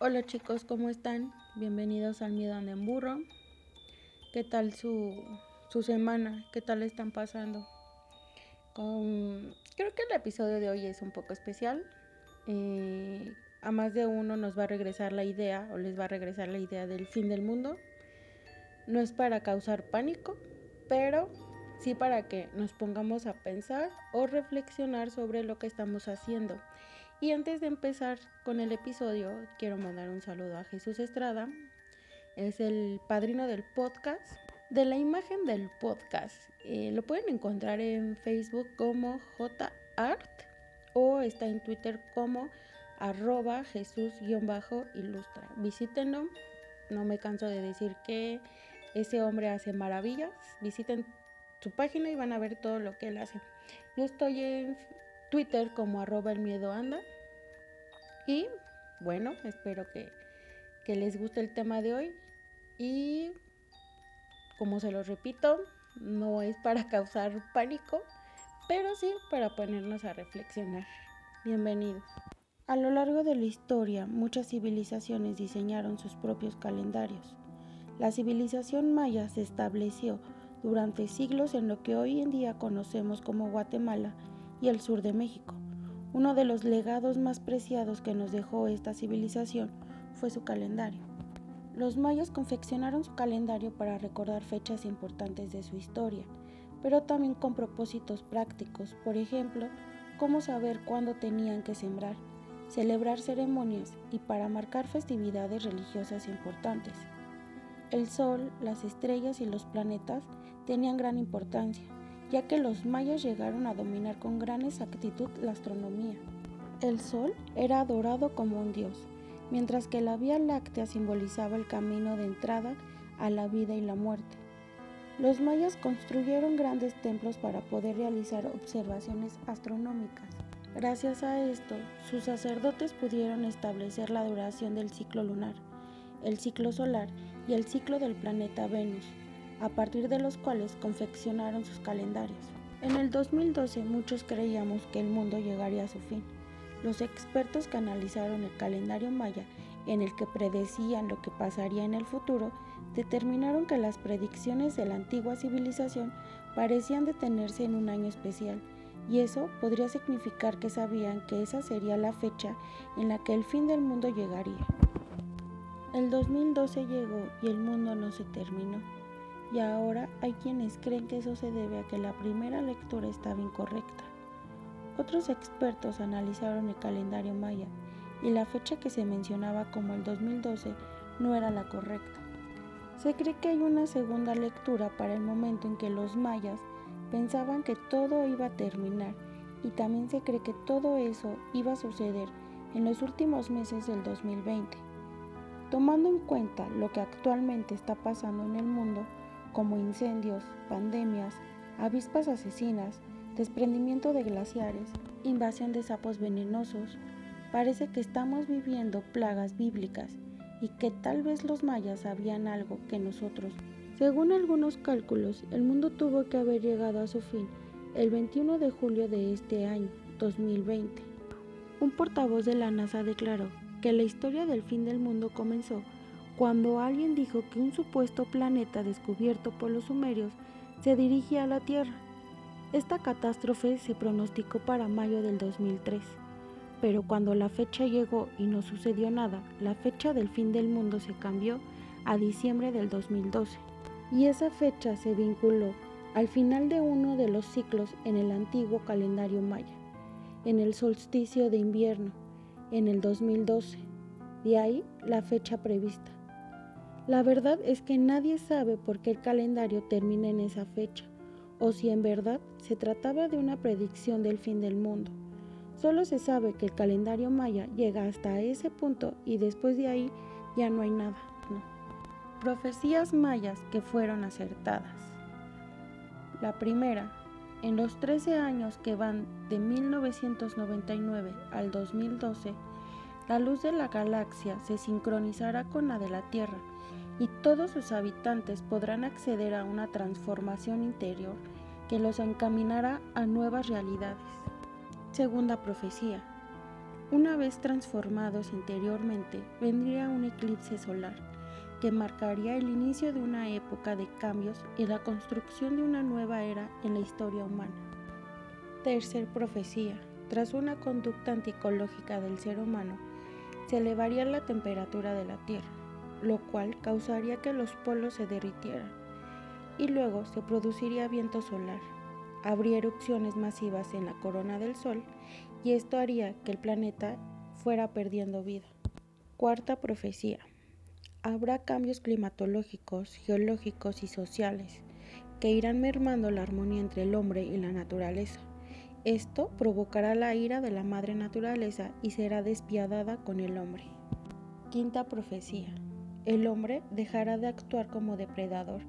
Hola chicos, ¿cómo están? Bienvenidos al Miedo en Burro. ¿Qué tal su, su semana? ¿Qué tal están pasando? Creo que el episodio de hoy es un poco especial. Eh, a más de uno nos va a regresar la idea o les va a regresar la idea del fin del mundo. No es para causar pánico, pero sí para que nos pongamos a pensar o reflexionar sobre lo que estamos haciendo y antes de empezar con el episodio, quiero mandar un saludo a Jesús Estrada. Es el padrino del podcast, de la imagen del podcast. Eh, lo pueden encontrar en Facebook como JArt o está en Twitter como arroba Jesús-ilustra. Visítenlo. No me canso de decir que ese hombre hace maravillas. Visiten su página y van a ver todo lo que él hace. Yo estoy en Twitter como arroba el miedo anda. Y bueno, espero que, les guste el tema de hoy. Y como se lo repito, no es para causar pánico, pero sí para ponernos a reflexionar. Bienvenidos. A lo largo de la historia, muchas civilizaciones diseñaron sus propios calendarios. La civilización maya se estableció durante siglos en lo que hoy en día conocemos como Guatemala y el sur de México. Uno de los legados más preciados que nos dejó esta civilización fue su calendario. Los mayas confeccionaron su calendario para recordar fechas importantes de su historia, pero también con propósitos prácticos, por ejemplo, cómo saber cuándo tenían que sembrar, celebrar ceremonias y para marcar festividades religiosas importantes. El sol, las estrellas y los planetas tenían gran importancia, ya que los mayas llegaron a dominar con gran exactitud la astronomía. El sol era adorado como un dios, mientras que la Vía Láctea simbolizaba el camino de entrada a la vida y la muerte. Los mayas construyeron grandes templos para poder realizar observaciones astronómicas. Gracias a esto, sus sacerdotes pudieron establecer la duración del ciclo lunar, el ciclo solar y el ciclo del planeta Venus, a partir de los cuales confeccionaron sus calendarios. En el 2012 muchos creíamos que el mundo llegaría a su fin. Los expertos que analizaron el calendario maya en el que predecían lo que pasaría en el futuro, determinaron que las predicciones de la antigua civilización parecían detenerse en un año especial, y eso podría significar que sabían que esa sería la fecha en la que el fin del mundo llegaría. El 2012 llegó y el mundo no se terminó y ahora hay quienes creen que eso se debe a que la primera lectura estaba incorrecta. Otros expertos analizaron el calendario maya y la fecha que se mencionaba como el 2012 no era la correcta. Se cree que hay una segunda lectura para el momento en que los mayas pensaban que todo iba a terminar y también se cree que todo eso iba a suceder en los últimos meses del 2020. Tomando en cuenta lo que actualmente está pasando en el mundo, como incendios, pandemias, avispas asesinas, desprendimiento de glaciares, invasión de sapos venenosos, parece que estamos viviendo plagas bíblicas y que tal vez los mayas sabían algo que nosotros. Según algunos cálculos, el mundo tuvo que haber llegado a su fin el 21 de julio de este año, 2020. Un portavoz de la NASA declaró que la historia del fin del mundo comenzó cuando alguien dijo que un supuesto planeta descubierto por los sumerios se dirigía a la Tierra. Esta catástrofe se pronosticó para mayo del 2003, pero cuando la fecha llegó y no sucedió nada, la fecha del fin del mundo se cambió a diciembre del 2012, y esa fecha se vinculó al final de uno de los ciclos en el antiguo calendario maya, en el solsticio de invierno, en el 2012, de ahí la fecha prevista. La verdad es que nadie sabe por qué el calendario termina en esa fecha, o si en verdad se trataba de una predicción del fin del mundo. Solo se sabe que el calendario maya llega hasta ese punto y después de ahí ya no hay nada. Profecías mayas que fueron acertadas. La primera, en los 13 años que van de 1999 al 2012, la luz de la galaxia se sincronizará con la de la Tierra y todos sus habitantes podrán acceder a una transformación interior que los encaminará a nuevas realidades. Segunda profecía. Una vez transformados interiormente, vendría un eclipse solar que marcaría el inicio de una época de cambios y la construcción de una nueva era en la historia humana. Tercer profecía. Tras una conducta anticológica del ser humano, se elevaría la temperatura de la Tierra, lo cual causaría que los polos se derritieran, y luego se produciría viento solar. Habría erupciones masivas en la corona del Sol, y esto haría que el planeta fuera perdiendo vida. Cuarta profecía habrá cambios climatológicos, geológicos y sociales que irán mermando la armonía entre el hombre y la naturaleza. Esto provocará la ira de la madre naturaleza y será despiadada con el hombre. Quinta profecía. El hombre dejará de actuar como depredador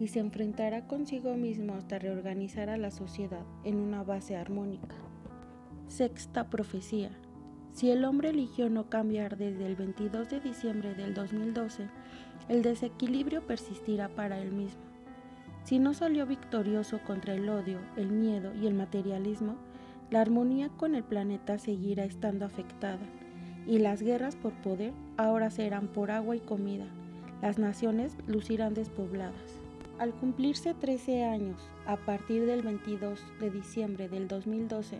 y se enfrentará consigo mismo hasta reorganizar a la sociedad en una base armónica. Sexta profecía. Si el hombre eligió no cambiar desde el 22 de diciembre del 2012, el desequilibrio persistirá para él mismo. Si no salió victorioso contra el odio, el miedo y el materialismo, la armonía con el planeta seguirá estando afectada y las guerras por poder ahora serán por agua y comida. Las naciones lucirán despobladas. Al cumplirse 13 años, a partir del 22 de diciembre del 2012,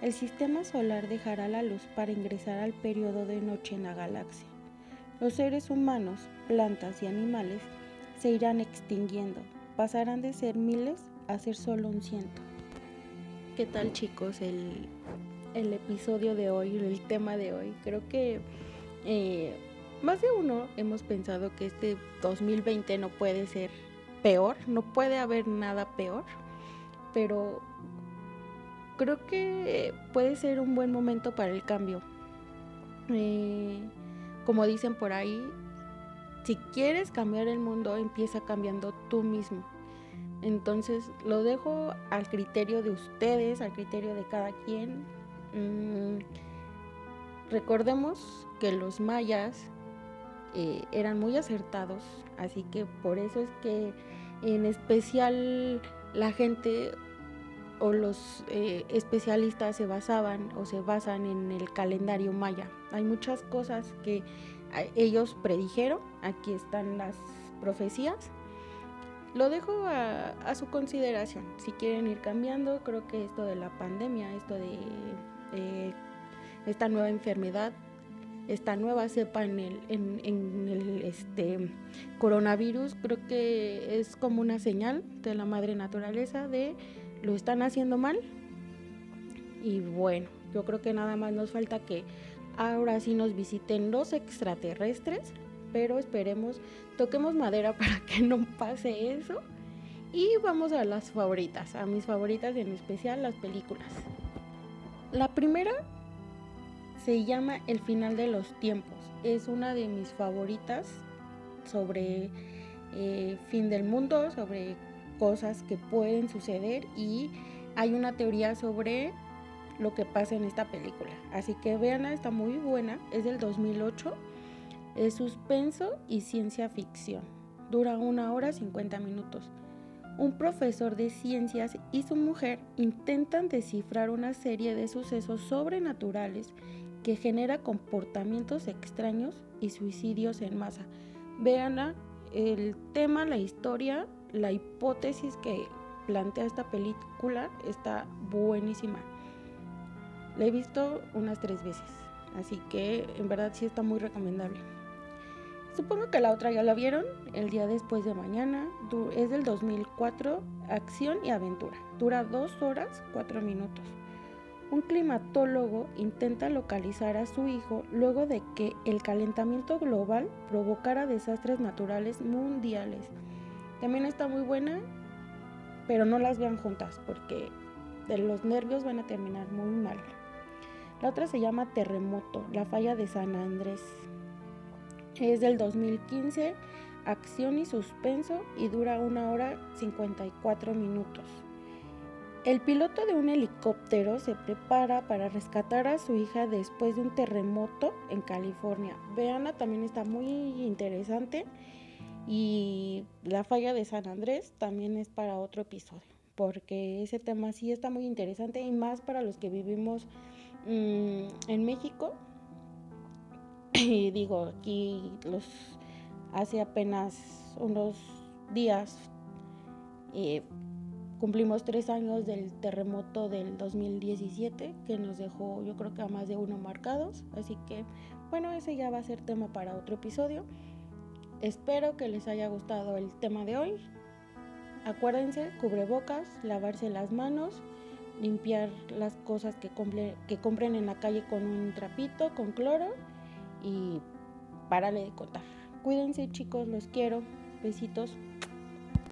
el sistema solar dejará la luz para ingresar al periodo de noche en la galaxia. Los seres humanos, plantas y animales se irán extinguiendo, pasarán de ser miles a ser solo un ciento. ¿Qué tal chicos el, episodio de hoy, el tema de hoy? Creo que eh, más de uno hemos pensado que este 2020 no puede ser peor, no puede haber nada peor, pero creo que puede ser un buen momento para el cambio. Eh, como dicen por ahí, si quieres cambiar el mundo, empieza cambiando tú mismo. Entonces lo dejo al criterio de ustedes, al criterio de cada quien. Mm, recordemos que los mayas eh, eran muy acertados, así que por eso es que en especial la gente o los eh, especialistas se basaban o se basan en el calendario maya. Hay muchas cosas que ellos predijeron, aquí están las profecías. Lo dejo a, su consideración. Si quieren ir cambiando, creo que esto de la pandemia, esto de eh, esta nueva enfermedad, esta nueva cepa en el, este, coronavirus, creo que es como una señal de la madre naturaleza de lo están haciendo mal. Y bueno, yo creo que nada más nos falta que ahora sí nos visiten los extraterrestres, pero esperemos, toquemos madera para que no pase eso. Y vamos a las favoritas, a mis favoritas en especial las películas. La primera se llama El final de los tiempos. Es una de mis favoritas sobre eh, fin del mundo, sobre cosas que pueden suceder y hay una teoría sobre lo que pasa en esta película. Así que veanla, está muy buena, es del 2008, es suspenso y ciencia ficción. Dura una hora 50 minutos. Un profesor de ciencias y su mujer intentan descifrar una serie de sucesos sobrenaturales que genera comportamientos extraños y suicidios en masa. Veanla, el tema, la historia la hipótesis que plantea esta película está buenísima. La he visto unas tres veces, así que en verdad sí está muy recomendable. Supongo que la otra ya la vieron, El día después de mañana, es del 2004, acción y aventura. Dura dos horas, cuatro minutos. Un climatólogo intenta localizar a su hijo luego de que el calentamiento global provocara desastres naturales mundiales también está muy buena, pero no las vean juntas porque los nervios van a terminar muy mal. La otra se llama Terremoto, la falla de San Andrés. Es del 2015, acción y suspenso y dura una hora 54 minutos. El piloto de un helicóptero se prepara para rescatar a su hija después de un terremoto en California. Veanla, también está muy interesante y la falla de San Andrés también es para otro episodio, porque ese tema sí está muy interesante y más para los que vivimos Mm, en México, y digo, aquí los hace apenas unos días eh, cumplimos tres años del terremoto del 2017 que nos dejó yo creo que a más de uno marcados. Así que bueno ese ya va a ser tema para otro episodio. Espero que les haya gustado el tema de hoy. Acuérdense cubrebocas lavarse las manos limpiar las cosas que, que compren en la calle con un trapito con cloro y párale de contar. Cuídense chicos los quiero. Besitos